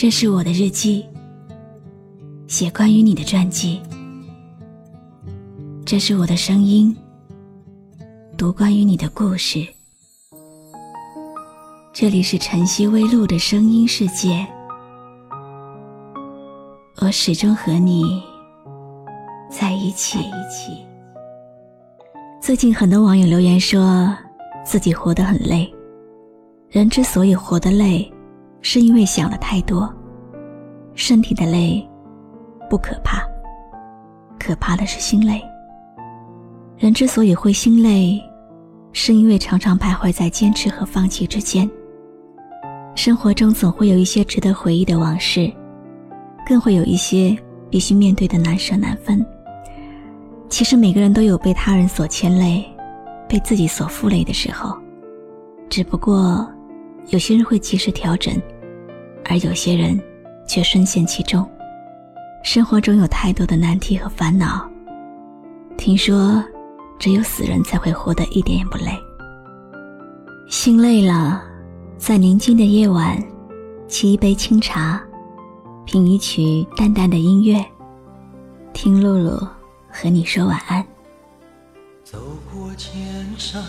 这是我的日记，写关于你的传记。这是我的声音，读关于你的故事。这里是晨曦微露的声音世界，我始终和你在一起。最近很多网友留言说自己活得很累，人之所以活得累。是因为想的太多，身体的累不可怕，可怕的是心累。人之所以会心累，是因为常常徘徊在坚持和放弃之间。生活中总会有一些值得回忆的往事，更会有一些必须面对的难舍难分。其实每个人都有被他人所牵累，被自己所负累的时候，只不过。有些人会及时调整，而有些人却深陷其中。生活中有太多的难题和烦恼。听说，只有死人才会活得一点也不累。心累了，在宁静的夜晚，沏一杯清茶，品一曲淡淡的音乐，听露露和你说晚安。走过千山，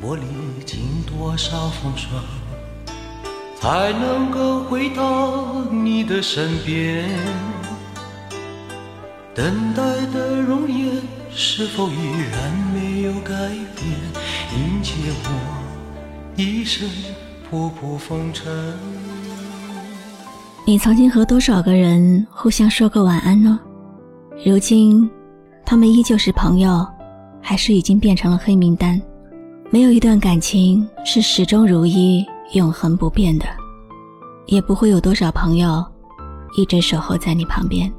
我历经多少风霜。才能够回到你的身边。等待的容颜是否依然没有改变？迎接我一生仆仆风尘。你曾经和多少个人互相说过晚安呢？如今，他们依旧是朋友，还是已经变成了黑名单？没有一段感情是始终如一。永恒不变的，也不会有多少朋友一直守候在你旁边。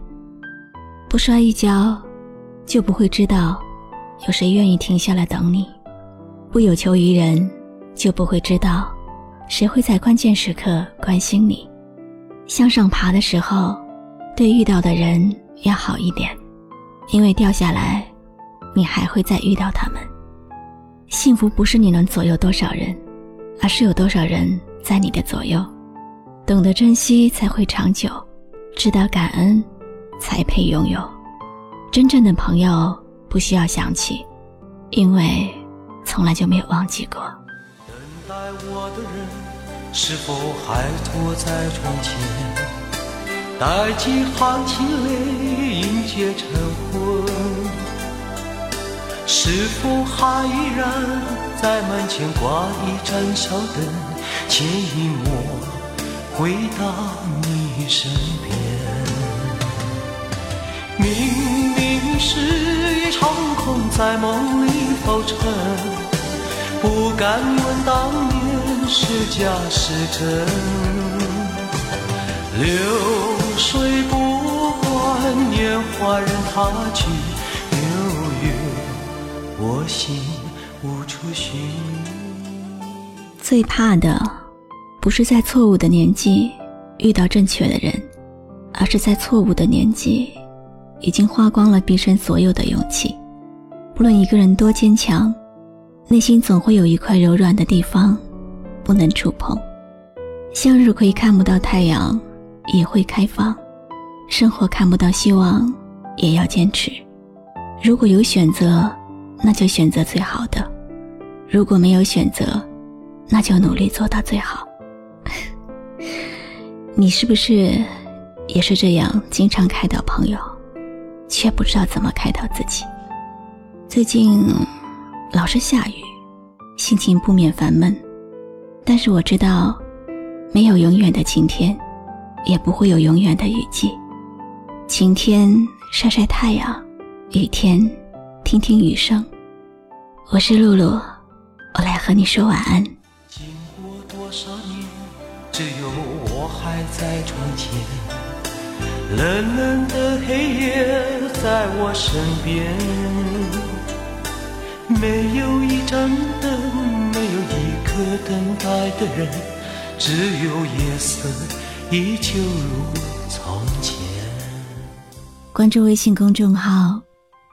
不摔一跤，就不会知道有谁愿意停下来等你；不有求于人，就不会知道谁会在关键时刻关心你。向上爬的时候，对遇到的人要好一点，因为掉下来，你还会再遇到他们。幸福不是你能左右多少人。而是有多少人在你的左右，懂得珍惜才会长久，知道感恩才配拥有。真正的朋友不需要想起，因为从来就没有忘记过。等待我的人是否还坐在窗前，带几行清泪迎接晨昏？是否还依然在门前挂一盏小灯，牵引我回到你身边？明明是一场空，在梦里浮沉，不敢问当年是假是真。流水不管年华任它去。心无处寻。最怕的，不是在错误的年纪遇到正确的人，而是在错误的年纪，已经花光了毕生所有的勇气。不论一个人多坚强，内心总会有一块柔软的地方，不能触碰。向日葵看不到太阳，也会开放；生活看不到希望，也要坚持。如果有选择。那就选择最好的，如果没有选择，那就努力做到最好。你是不是也是这样，经常开导朋友，却不知道怎么开导自己？最近老是下雨，心情不免烦闷。但是我知道，没有永远的晴天，也不会有永远的雨季。晴天晒晒太阳，雨天。听听雨声，我是露露，我来和你说晚安。经过多少年，只有我还在窗前，冷冷的黑夜在我身边，没有一盏灯，没有一个等待的人，只有夜色依旧如从前。关注微信公众号。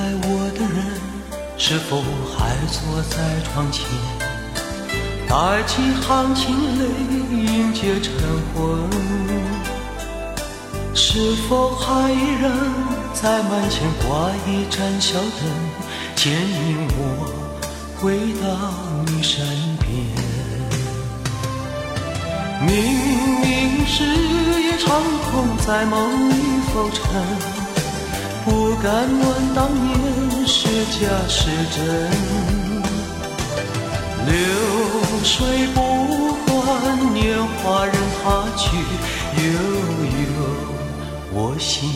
爱我的人，是否还坐在窗前？带几行清泪迎接晨昏，是否还依然在门前挂一盏小灯，牵引我回到你身边？明明是一场空，在梦里浮沉，不敢问当年是假是真。流水不管年华任它去，悠悠，我心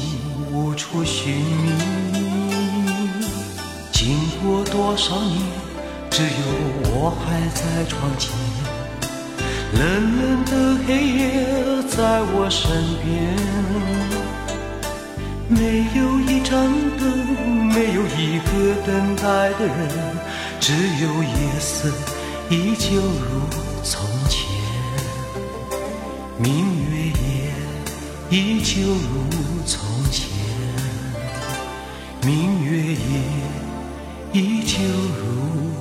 无处寻觅。经过多少年，只有我还在窗前，冷冷的黑夜在我身边，没有一盏灯，没有一个等待的人，只有夜色。依旧如从前，明月夜，依旧如从前，明月夜，依旧如。